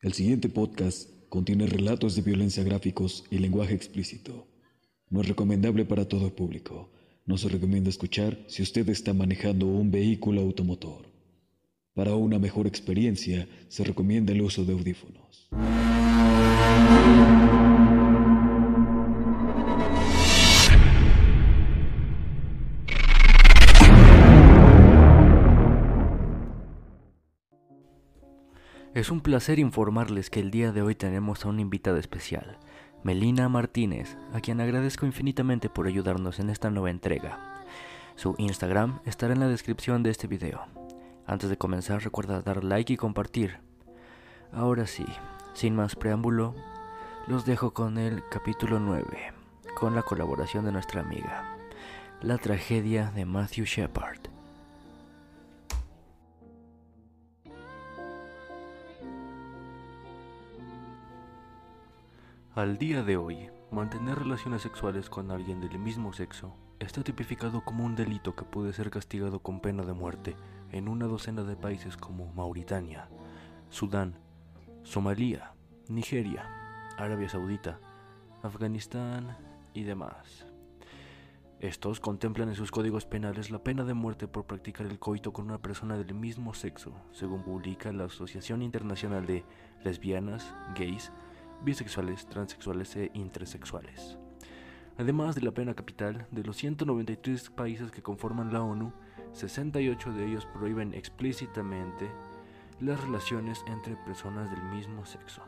El siguiente podcast contiene relatos de violencia gráficos y lenguaje explícito. No es recomendable para todo el público. No se recomienda escuchar si usted está manejando un vehículo automotor. Para una mejor experiencia, se recomienda el uso de audífonos. Es un placer informarles que el día de hoy tenemos a una invitada especial, Melina Martínez, a quien agradezco infinitamente por ayudarnos en esta nueva entrega. Su Instagram estará en la descripción de este video. Antes de comenzar recuerda dar like y compartir. Ahora sí, sin más preámbulo, los dejo con el capítulo 9, con la colaboración de nuestra amiga, la tragedia de Matthew Shepard. Al día de hoy, mantener relaciones sexuales con alguien del mismo sexo está tipificado como un delito que puede ser castigado con pena de muerte en una docena de países como Mauritania, Sudán, Somalia, Nigeria, Arabia Saudita, Afganistán y demás. Estos contemplan en sus códigos penales la pena de muerte por practicar el coito con una persona del mismo sexo, según publica la Asociación Internacional de Lesbianas, Gays, bisexuales, transexuales e intersexuales. Además de la pena capital, de los 193 países que conforman la ONU, 68 de ellos prohíben explícitamente las relaciones entre personas del mismo sexo.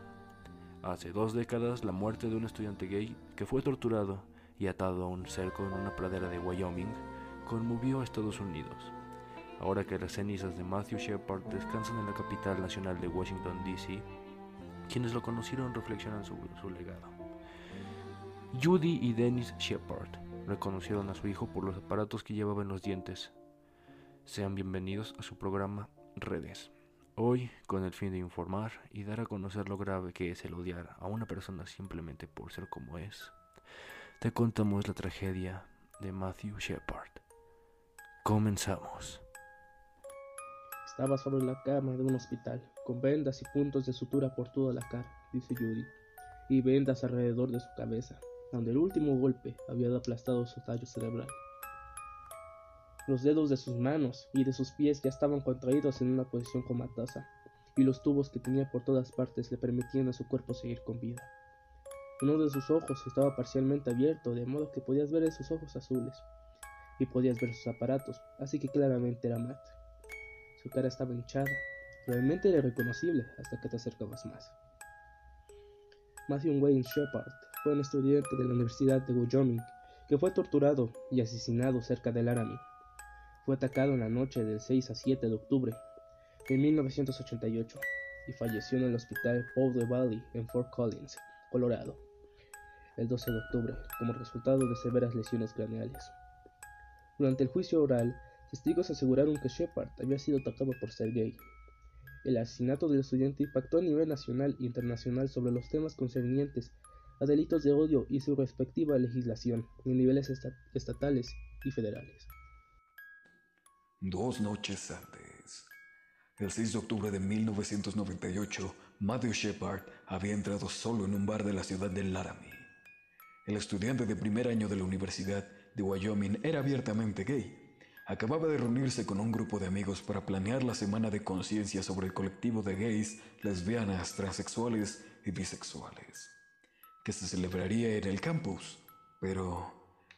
Hace dos décadas, la muerte de un estudiante gay que fue torturado y atado a un cerco en una pradera de Wyoming conmovió a Estados Unidos. Ahora que las cenizas de Matthew Shepard descansan en la capital nacional de Washington, D.C., quienes lo conocieron reflexionan sobre su legado. Judy y Dennis Shepard reconocieron a su hijo por los aparatos que llevaba en los dientes. Sean bienvenidos a su programa Redes. Hoy, con el fin de informar y dar a conocer lo grave que es el odiar a una persona simplemente por ser como es, te contamos la tragedia de Matthew Shepard. Comenzamos. Estaba sobre la cama de un hospital, con vendas y puntos de sutura por toda la cara, dice Judy, y vendas alrededor de su cabeza, donde el último golpe había aplastado su tallo cerebral. Los dedos de sus manos y de sus pies ya estaban contraídos en una posición comatosa, y los tubos que tenía por todas partes le permitían a su cuerpo seguir con vida. Uno de sus ojos estaba parcialmente abierto, de modo que podías ver esos ojos azules, y podías ver sus aparatos, así que claramente era Matt. Su cara estaba hinchada, realmente era irreconocible hasta que te acercabas más. Matthew Wayne Shepard fue un estudiante de la Universidad de Wyoming que fue torturado y asesinado cerca de Laramie. Fue atacado en la noche del 6 a 7 de octubre de 1988 y falleció en el hospital Powder Valley en Fort Collins, Colorado, el 12 de octubre como resultado de severas lesiones craneales. Durante el juicio oral, Testigos aseguraron que Shepard había sido atacado por ser gay. El asesinato del estudiante impactó a nivel nacional e internacional sobre los temas concernientes a delitos de odio y su respectiva legislación en niveles estatales y federales. Dos noches antes, el 6 de octubre de 1998, Matthew Shepard había entrado solo en un bar de la ciudad de Laramie. El estudiante de primer año de la Universidad de Wyoming era abiertamente gay acababa de reunirse con un grupo de amigos para planear la semana de conciencia sobre el colectivo de gays, lesbianas, transexuales y bisexuales, que se celebraría en el campus, pero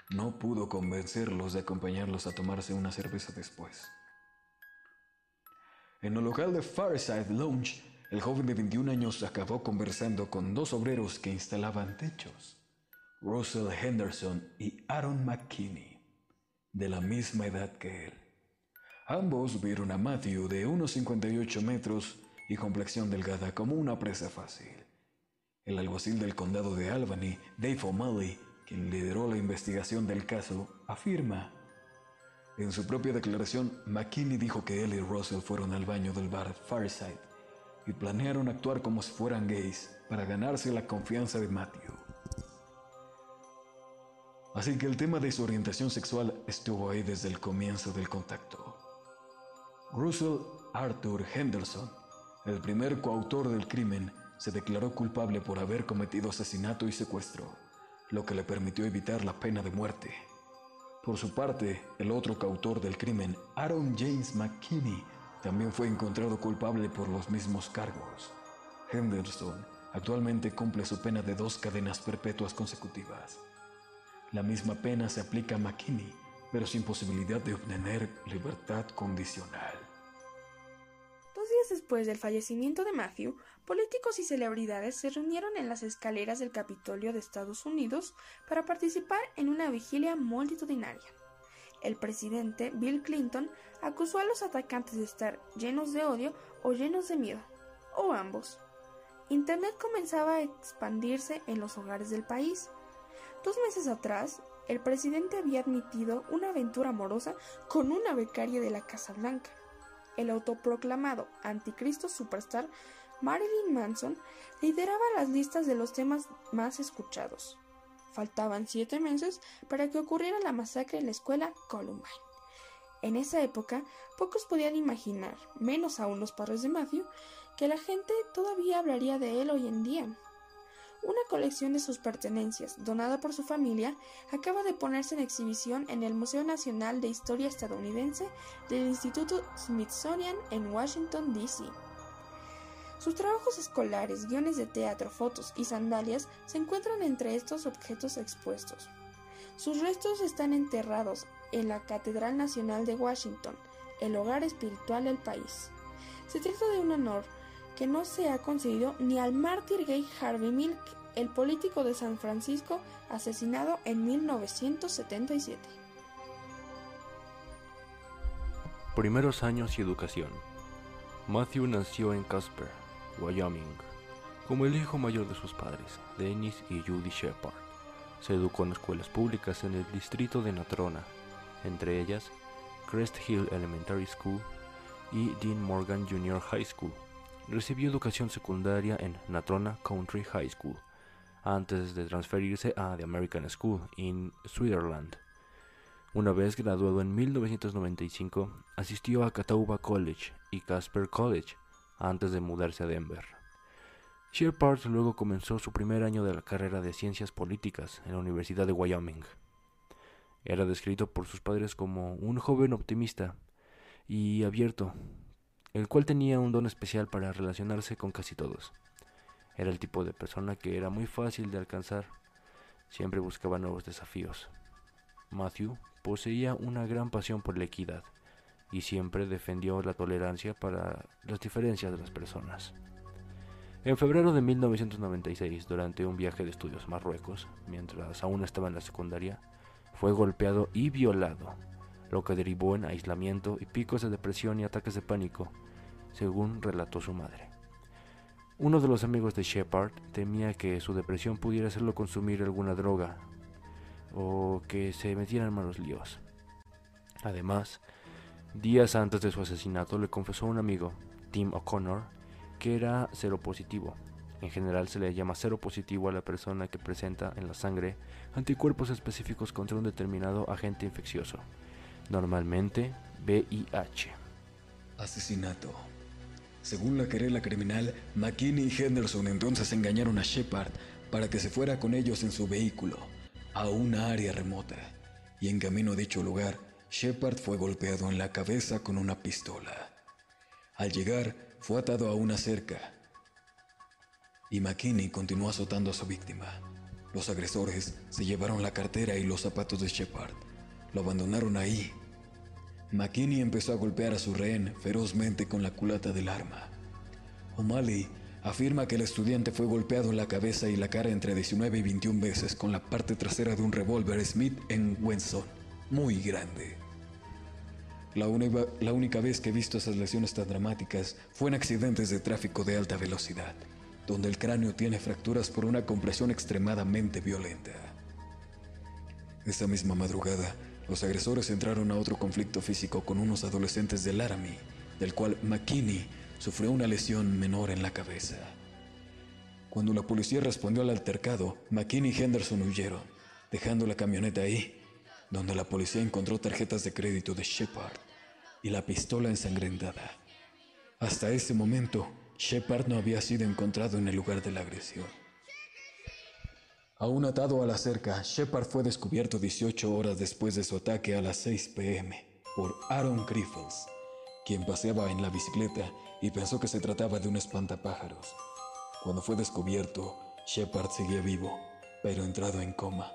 no pudo convencerlos de acompañarlos a tomarse una cerveza después. En el local de Fireside Lounge, el joven de 21 años acabó conversando con dos obreros que instalaban techos, Russell Henderson y Aaron McKinney de la misma edad que él. Ambos vieron a Matthew de unos 58 metros y complexión delgada como una presa fácil. El alguacil del condado de Albany, Dave O'Malley, quien lideró la investigación del caso, afirma. En su propia declaración, McKinney dijo que él y Russell fueron al baño del bar Fireside y planearon actuar como si fueran gays para ganarse la confianza de Matthew. Así que el tema de su orientación sexual estuvo ahí desde el comienzo del contacto. Russell Arthur Henderson, el primer coautor del crimen, se declaró culpable por haber cometido asesinato y secuestro, lo que le permitió evitar la pena de muerte. Por su parte, el otro coautor del crimen, Aaron James McKinney, también fue encontrado culpable por los mismos cargos. Henderson actualmente cumple su pena de dos cadenas perpetuas consecutivas. La misma pena se aplica a McKinney, pero sin posibilidad de obtener libertad condicional. Dos días después del fallecimiento de Matthew, políticos y celebridades se reunieron en las escaleras del Capitolio de Estados Unidos para participar en una vigilia multitudinaria. El presidente Bill Clinton acusó a los atacantes de estar llenos de odio o llenos de miedo, o ambos. Internet comenzaba a expandirse en los hogares del país. Dos meses atrás, el presidente había admitido una aventura amorosa con una becaria de la Casa Blanca. El autoproclamado anticristo superstar Marilyn Manson lideraba las listas de los temas más escuchados. Faltaban siete meses para que ocurriera la masacre en la escuela Columbine. En esa época, pocos podían imaginar, menos aún los padres de Matthew, que la gente todavía hablaría de él hoy en día. Una colección de sus pertenencias, donada por su familia, acaba de ponerse en exhibición en el Museo Nacional de Historia Estadounidense del Instituto Smithsonian en Washington, D.C. Sus trabajos escolares, guiones de teatro, fotos y sandalias se encuentran entre estos objetos expuestos. Sus restos están enterrados en la Catedral Nacional de Washington, el hogar espiritual del país. Se trata de un honor que no se ha concedido ni al mártir gay Harvey Milk, el político de San Francisco asesinado en 1977. Primeros años y educación. Matthew nació en Casper, Wyoming, como el hijo mayor de sus padres, Dennis y Judy Shepard. Se educó en escuelas públicas en el distrito de Natrona, entre ellas Crest Hill Elementary School y Dean Morgan Junior High School. Recibió educación secundaria en Natrona Country High School, antes de transferirse a The American School in Switzerland. Una vez graduado en 1995, asistió a Catawba College y Casper College, antes de mudarse a Denver. Shepard luego comenzó su primer año de la carrera de Ciencias Políticas en la Universidad de Wyoming. Era descrito por sus padres como un joven optimista y abierto, el cual tenía un don especial para relacionarse con casi todos. Era el tipo de persona que era muy fácil de alcanzar, siempre buscaba nuevos desafíos. Matthew poseía una gran pasión por la equidad y siempre defendió la tolerancia para las diferencias de las personas. En febrero de 1996, durante un viaje de estudios a Marruecos, mientras aún estaba en la secundaria, fue golpeado y violado, lo que derivó en aislamiento y picos de depresión y ataques de pánico, según relató su madre. Uno de los amigos de Shepard temía que su depresión pudiera hacerlo consumir alguna droga o que se metiera en malos líos. Además, días antes de su asesinato le confesó a un amigo, Tim O'Connor, que era seropositivo. En general se le llama seropositivo a la persona que presenta en la sangre anticuerpos específicos contra un determinado agente infeccioso, normalmente VIH. Asesinato. Según la querela criminal, McKinney y Henderson entonces engañaron a Shepard para que se fuera con ellos en su vehículo a una área remota, y en camino a dicho lugar, Shepard fue golpeado en la cabeza con una pistola. Al llegar, fue atado a una cerca, y McKinney continuó azotando a su víctima. Los agresores se llevaron la cartera y los zapatos de Shepard. Lo abandonaron ahí. McKinney empezó a golpear a su rehén ferozmente con la culata del arma. O'Malley afirma que el estudiante fue golpeado en la cabeza y la cara entre 19 y 21 veces con la parte trasera de un revólver Smith en Wenson, muy grande. La, la, única vez que he visto esas lesiones tan dramáticas fue en accidentes de tráfico de alta velocidad, donde el cráneo tiene fracturas por una compresión extremadamente violenta. Esa misma madrugada, los agresores entraron a otro conflicto físico con unos adolescentes de Laramie, del cual McKinney sufrió una lesión menor en la cabeza. Cuando la policía respondió al altercado, McKinney y Henderson huyeron, dejando la camioneta ahí, donde la policía encontró tarjetas de crédito de Shepard y la pistola ensangrentada. Hasta ese momento, Shepard no había sido encontrado en el lugar de la agresión. Aún atado a la cerca, Shepard fue descubierto 18 horas después de su ataque a las 6 pm por Aaron Griffiths, quien paseaba en la bicicleta y pensó que se trataba de un espantapájaros. Cuando fue descubierto, Shepard seguía vivo, pero entrado en coma.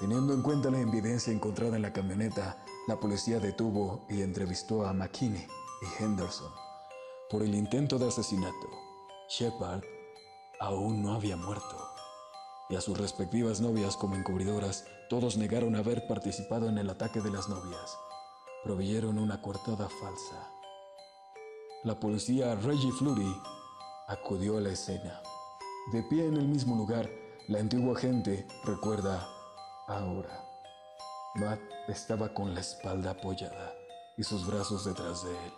Teniendo en cuenta la evidencia encontrada en la camioneta, la policía detuvo y entrevistó a McKinney y Henderson por el intento de asesinato. Shepard aún no había muerto y a sus respectivas novias como encubridoras, todos negaron haber participado en el ataque de las novias. Proveyeron una coartada falsa. La policía Reggie Flurry acudió a la escena. De pie en el mismo lugar, la antigua gente recuerda ahora. Matt estaba con la espalda apoyada y sus brazos detrás de él.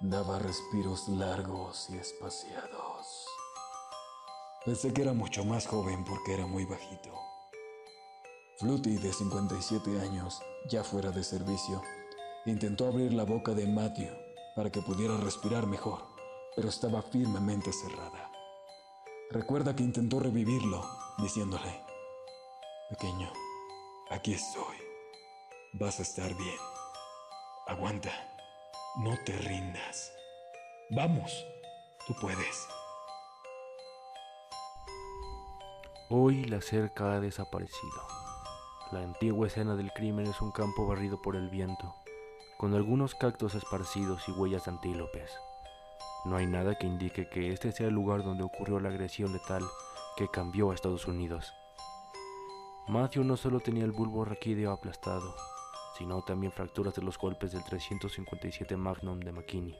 Daba respiros largos y espaciados. Pensé que era mucho más joven porque era muy bajito. Fluty, de 57 años, ya fuera de servicio, intentó abrir la boca de Matthew para que pudiera respirar mejor, pero estaba firmemente cerrada. Recuerda que intentó revivirlo, diciéndole, Pequeño, aquí estoy. Vas a estar bien. Aguanta. No te rindas. Vamos. Tú puedes. Hoy la cerca ha desaparecido. La antigua escena del crimen es un campo barrido por el viento, con algunos cactos esparcidos y huellas de antílopes. No hay nada que indique que este sea el lugar donde ocurrió la agresión letal que cambió a Estados Unidos. Matthew no solo tenía el bulbo raquídeo aplastado, sino también fracturas de los golpes del 357 Magnum de McKinney.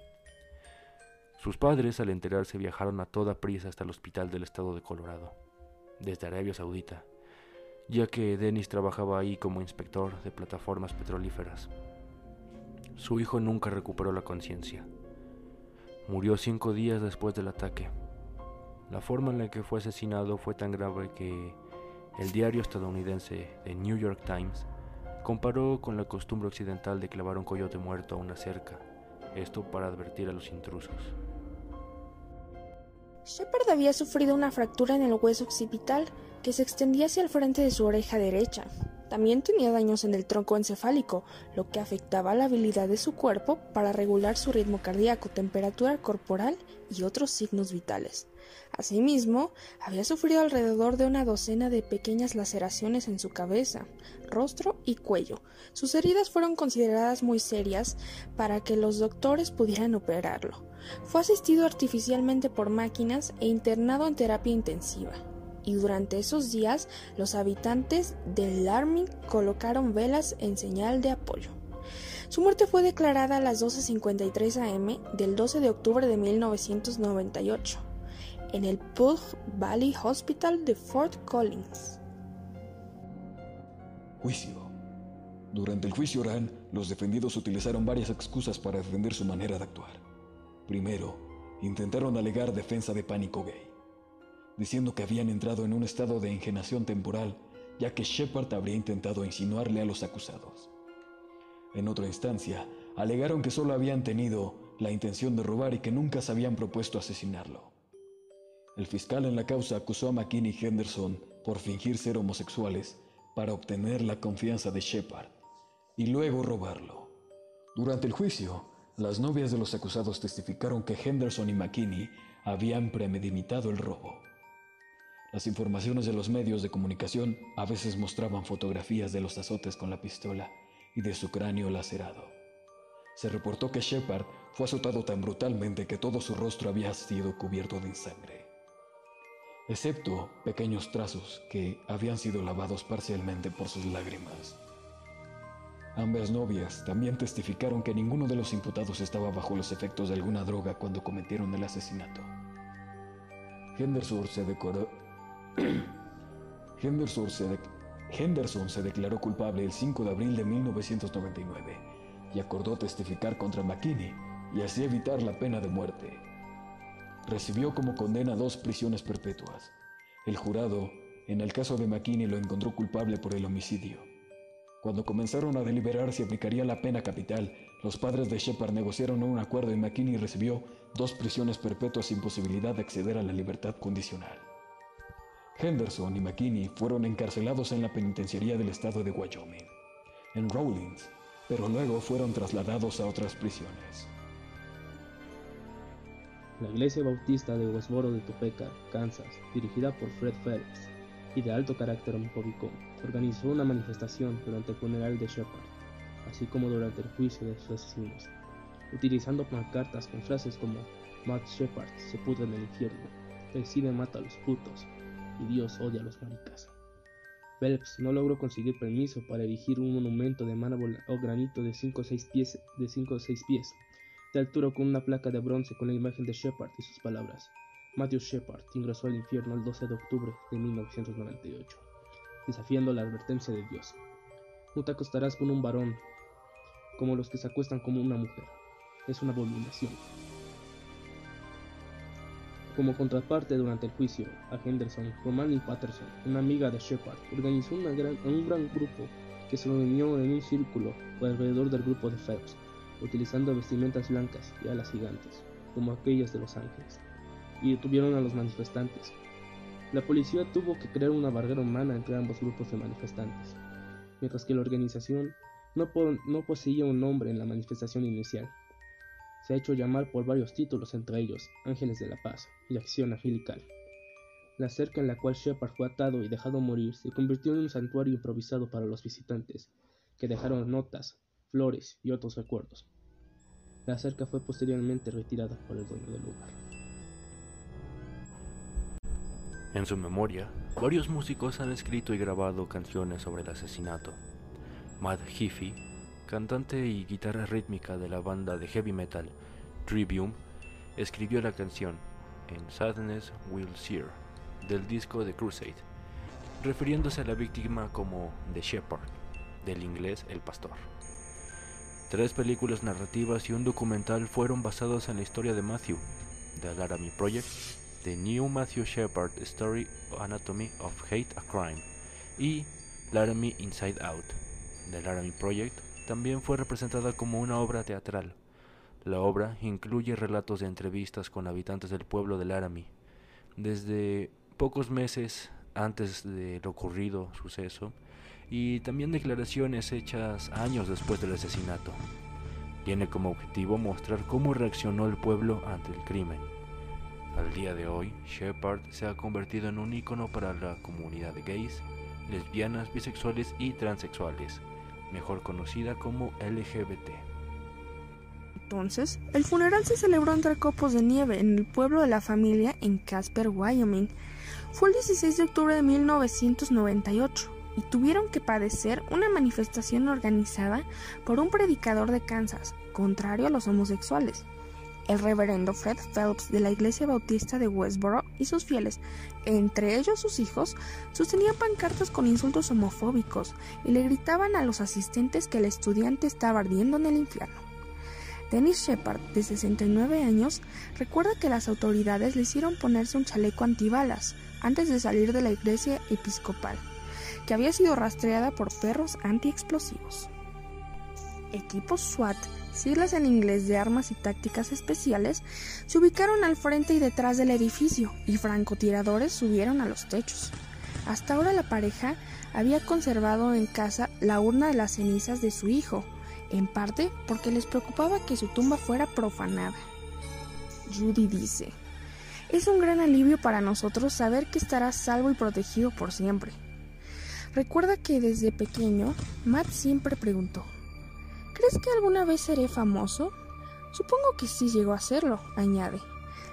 Sus padres, al enterarse, viajaron a toda prisa hasta el hospital del estado de Colorado, desde Arabia Saudita, ya que Dennis trabajaba ahí como inspector de plataformas petrolíferas. Su hijo nunca recuperó la conciencia. Murió cinco días después del ataque. La forma en la que fue asesinado fue tan grave que el diario estadounidense The New York Times comparó con la costumbre occidental de clavar un coyote muerto a una cerca, esto para advertir a los intrusos. Shepard había sufrido una fractura en el hueso occipital que se extendía hacia el frente de su oreja derecha. También tenía daños en el tronco encefálico, lo que afectaba la habilidad de su cuerpo para regular su ritmo cardíaco, temperatura corporal y otros signos vitales. Asimismo, había sufrido alrededor de una docena de pequeñas laceraciones en su cabeza, rostro y cuello. Sus heridas fueron consideradas muy serias para que los doctores pudieran operarlo. Fue asistido artificialmente por máquinas e internado en terapia intensiva y durante esos días los habitantes de Larming colocaron velas en señal de apoyo. Su muerte fue declarada a las 12.53 am del 12 de octubre de 1998 en el Pug Valley Hospital de Fort Collins. Juicio. Durante el juicio oral, los defendidos utilizaron varias excusas para defender su manera de actuar. Primero, intentaron alegar defensa de pánico gay diciendo que habían entrado en un estado de engenación temporal, ya que Shepard habría intentado insinuarle a los acusados. En otra instancia, alegaron que solo habían tenido la intención de robar y que nunca se habían propuesto asesinarlo. El fiscal en la causa acusó a McKinney y Henderson por fingir ser homosexuales para obtener la confianza de Shepard y luego robarlo. Durante el juicio, las novias de los acusados testificaron que Henderson y McKinney habían premeditado el robo. Las informaciones de los medios de comunicación a veces mostraban fotografías de los azotes con la pistola y de su cráneo lacerado. Se reportó que Shepard fue azotado tan brutalmente que todo su rostro había sido cubierto de sangre, excepto pequeños trazos que habían sido lavados parcialmente por sus lágrimas. Ambas novias también testificaron que ninguno de los imputados estaba bajo los efectos de alguna droga cuando cometieron el asesinato. Henderson se Henderson se, declaró culpable el 5 de abril de 1999 y acordó testificar contra McKinney y así evitar la pena de muerte. Recibió como condena dos prisiones perpetuas. El jurado, en el caso de McKinney, lo encontró culpable por el homicidio. Cuando comenzaron a deliberar si aplicaría la pena capital, Los padres de Shepard negociaron un acuerdo y McKinney recibió dos prisiones perpetuas sin posibilidad de acceder a la libertad condicional. Henderson y McKinney fueron encarcelados en la penitenciaría del estado de Wyoming, en Rawlins, pero luego fueron trasladados a otras prisiones. La iglesia bautista de Westboro de Topeka, Kansas, dirigida por Fred Phelps y de alto carácter homofóbico, organizó una manifestación durante el funeral de Shepard, así como durante el juicio de sus asesinos, utilizando pancartas con frases como Matt Shepard se pudre en el infierno, cine mata a los putos y Dios odia a los maricas. Phelps no logró conseguir permiso para erigir un monumento de mármol o granito de 5 o 6 pies de 5 o 6 pies de altura con una placa de bronce con la imagen de Shepard y sus palabras. Matthew Shepard ingresó al infierno el 12 de octubre de 1998, desafiando la advertencia de Dios. No te acostarás con un varón como los que se acuestan como una mujer. Es una abominación. Como contraparte durante el juicio a Henderson, Romani Patterson, una amiga de Shepard, organizó un gran grupo que se reunió en un círculo alrededor del grupo de Phelps, utilizando vestimentas blancas y alas gigantes, como aquellas de los ángeles, y detuvieron a los manifestantes. La policía tuvo que crear una barrera humana entre ambos grupos de manifestantes, mientras que la organización no, no poseía un nombre en la manifestación inicial. Se ha hecho llamar por varios títulos, entre ellos Ángeles de la Paz y Acción Angelical. La cerca en la cual Shepard fue atado y dejado morir se convirtió en un santuario improvisado para los visitantes, que dejaron notas, flores y otros recuerdos. La cerca fue posteriormente retirada por el dueño del lugar. En su memoria, varios músicos han escrito y grabado canciones sobre el asesinato. Matt Heafy, cantante y guitarra rítmica de la banda de heavy metal Trivium, escribió la canción en Sadness Will Sear del disco The Crusade, refiriéndose a la víctima como The Shepherd, del inglés El Pastor. Tres películas narrativas y un documental fueron basados en la historia de Matthew, The Laramie Project, The New Matthew Shepard Story Anatomy of Hate a Crime y Laramie Inside Out. The Laramie Project también fue representada como una obra teatral. La obra incluye relatos de entrevistas con habitantes del pueblo de Laramie. Desde pocos meses antes del ocurrido suceso, y también declaraciones hechas años después del asesinato. Tiene como objetivo mostrar cómo reaccionó el pueblo ante el crimen. Al día de hoy, Shepard se ha convertido en un ícono para la comunidad de gays, lesbianas, bisexuales y transexuales, mejor conocida como LGBT. Entonces, el funeral se celebró entre copos de nieve en el pueblo de la familia en Casper, Wyoming. Fue el 16 de octubre de 1998 y tuvieron que padecer una manifestación organizada por un predicador de Kansas, contrario a los homosexuales. El reverendo Fred Phelps de la Iglesia Bautista de Westboro y sus fieles, entre ellos sus hijos, sostenían pancartas con insultos homofóbicos y le gritaban a los asistentes que el estudiante estaba ardiendo en el infierno. Dennis Shepard, de 69 años, recuerda que las autoridades le hicieron ponerse un chaleco antibalas antes de salir de la iglesia episcopal que había sido rastreada por perros antiexplosivos. Equipos SWAT, siglas en inglés de armas y tácticas especiales, se ubicaron al frente y detrás del edificio y francotiradores subieron a los techos. Hasta ahora la pareja había conservado en casa la urna de las cenizas de su hijo, en parte porque les preocupaba que su tumba fuera profanada. Judy dice, es un gran alivio para nosotros saber que estará salvo y protegido por siempre. Recuerda que desde pequeño Matt siempre preguntó, ¿crees que alguna vez seré famoso? Supongo que sí llegó a serlo, añade.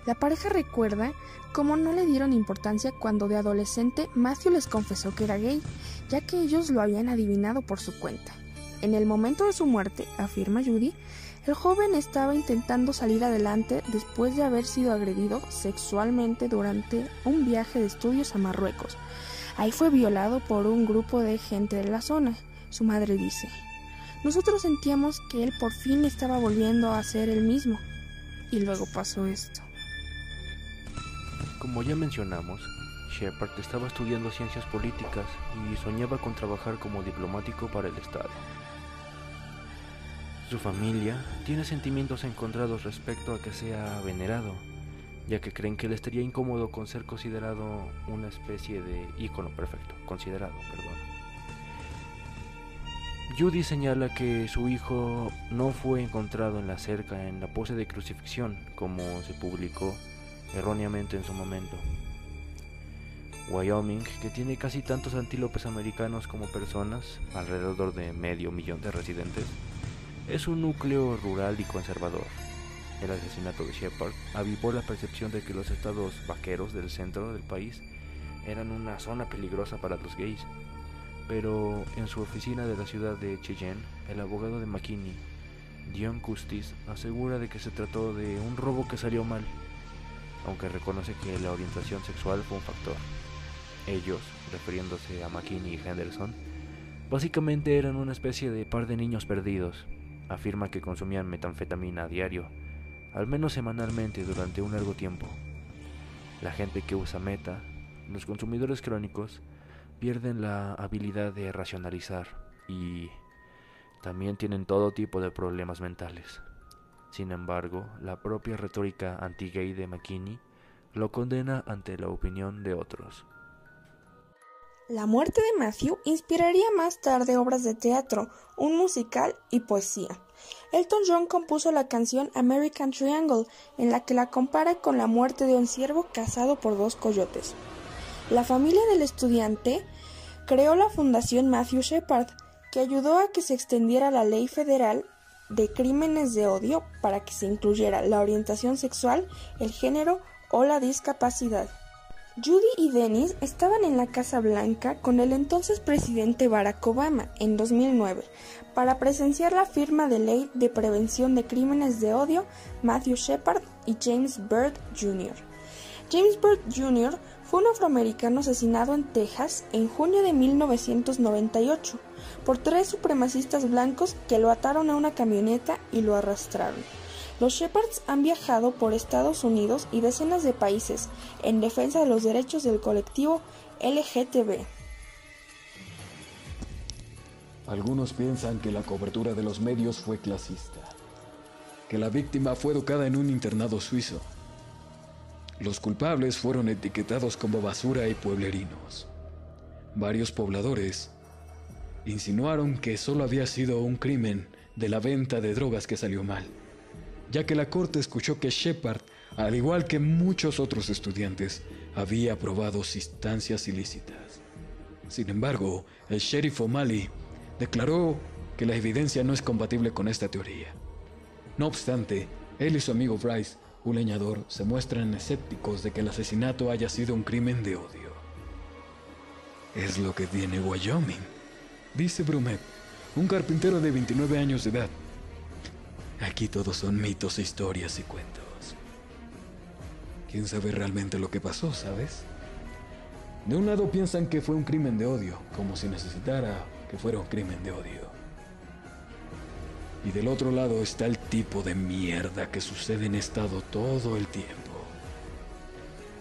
La pareja recuerda cómo no le dieron importancia cuando de adolescente Matthew les confesó que era gay, ya que ellos lo habían adivinado por su cuenta. En el momento de su muerte, afirma Judy, el joven estaba intentando salir adelante después de haber sido agredido sexualmente durante un viaje de estudios a Marruecos, Ahí fue violado por un grupo de gente de la zona, su madre dice. Nosotros sentíamos que él por fin estaba volviendo a ser el mismo. Y luego pasó esto. Como ya mencionamos, Shepard estaba estudiando ciencias políticas y soñaba con trabajar como diplomático para el Estado. Su familia tiene sentimientos encontrados respecto a que sea venerado, ya que creen que le estaría incómodo con ser considerado una especie de ícono perfecto, considerado, perdón. Judy señala que su hijo no fue encontrado en la cerca en la pose de crucifixión, como se publicó erróneamente en su momento. Wyoming, que tiene casi tantos antílopes americanos como personas, alrededor de medio millón de residentes, es un núcleo rural y conservador. El asesinato de Shepard avivó la percepción de que los estados vaqueros del centro del país eran una zona peligrosa para los gays pero en su oficina de la ciudad de Cheyenne, el abogado de McKinney, Dion Custis, asegura de que se trató de un robo que salió mal, aunque reconoce que la orientación sexual fue un factor. Ellos, refiriéndose a McKinney y Henderson, básicamente eran una especie de par de niños perdidos. Afirma que consumían metanfetamina a diario, al menos semanalmente durante un largo tiempo. La gente que usa meta, los consumidores crónicos, pierden la habilidad de racionalizar y también tienen todo tipo de problemas mentales. Sin embargo, la propia retórica anti-gay de McKinney lo condena ante la opinión de otros. La muerte de Matthew inspiraría más tarde obras de teatro, un musical y poesía. Elton John compuso la canción American Triangle, en la que la compara con la muerte de un ciervo cazado por dos coyotes. La familia del estudiante creó la Fundación Matthew Shepard, que ayudó a que se extendiera la ley federal de crímenes de odio para que se incluyera la orientación sexual, el género o la discapacidad. Judy y Dennis estaban en la Casa Blanca con el entonces presidente Barack Obama en 2009 para presenciar la firma de ley de prevención de crímenes de odio Matthew Shepard y James Byrd Jr. James Byrd Jr. un afroamericano asesinado en Texas en junio de 1998 por tres supremacistas blancos que lo ataron a una camioneta y lo arrastraron. Los Shepards han viajado por Estados Unidos y decenas de países en defensa de los derechos del colectivo LGTB. Algunos piensan que la cobertura de los medios fue clasista, que la víctima fue educada en un internado suizo los culpables fueron etiquetados como basura y pueblerinos. Varios pobladores insinuaron que solo había sido un crimen de la venta de drogas que salió mal, ya que la corte escuchó que Shepard, al igual que muchos otros estudiantes, había probado sustancias ilícitas. Sin embargo, el sheriff O'Malley declaró que la evidencia no es compatible con esta teoría. No obstante, él y su amigo Bryce un leñador, se muestran escépticos de que el asesinato haya sido un crimen de odio. Es lo que tiene Wyoming, dice Brumet, un carpintero de 29 años de edad. Aquí todos son mitos, historias y cuentos. ¿Quién sabe realmente lo que pasó, sabes? De un lado piensan que fue un crimen de odio, como si necesitara que fuera un crimen de odio. Y del otro lado está el tipo de mierda que sucede en estado todo el tiempo.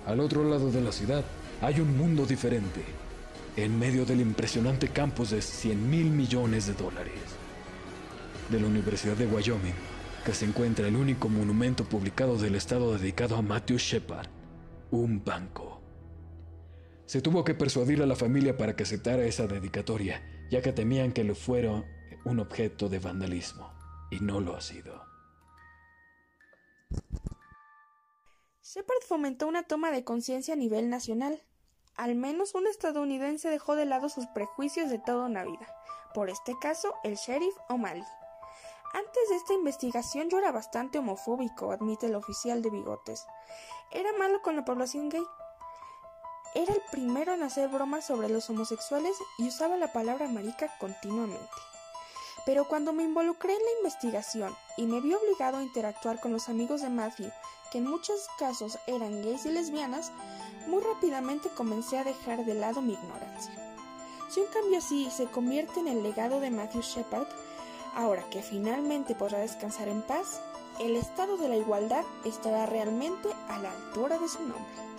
Al otro lado de la ciudad hay un mundo diferente, en medio del impresionante campus de 100 mil millones de dólares. De la Universidad de Wyoming, que se encuentra el único monumento publicado del estado dedicado a Matthew Shepard, un banco. Se tuvo que persuadir a la familia para que aceptara esa dedicatoria, ya que temían que lo fuera un objeto de vandalismo y no lo ha sido. Shepard fomentó una toma de conciencia a nivel nacional. Al menos un estadounidense dejó de lado sus prejuicios de toda una vida. Por este caso, el sheriff O'Malley. Antes de esta investigación yo era bastante homofóbico, admite el oficial de bigotes. Era malo con la población gay. Era el primero en hacer bromas sobre los homosexuales y usaba la palabra marica continuamente. Pero cuando me involucré en la investigación y me vi obligado a interactuar con los amigos de Matthew, que en muchos casos eran gays y lesbianas, muy rápidamente comencé a dejar de lado mi ignorancia. Si un cambio así se convierte en el legado de Matthew Shepard, ahora que finalmente podrá descansar en paz, el estado de la igualdad estará realmente a la altura de su nombre.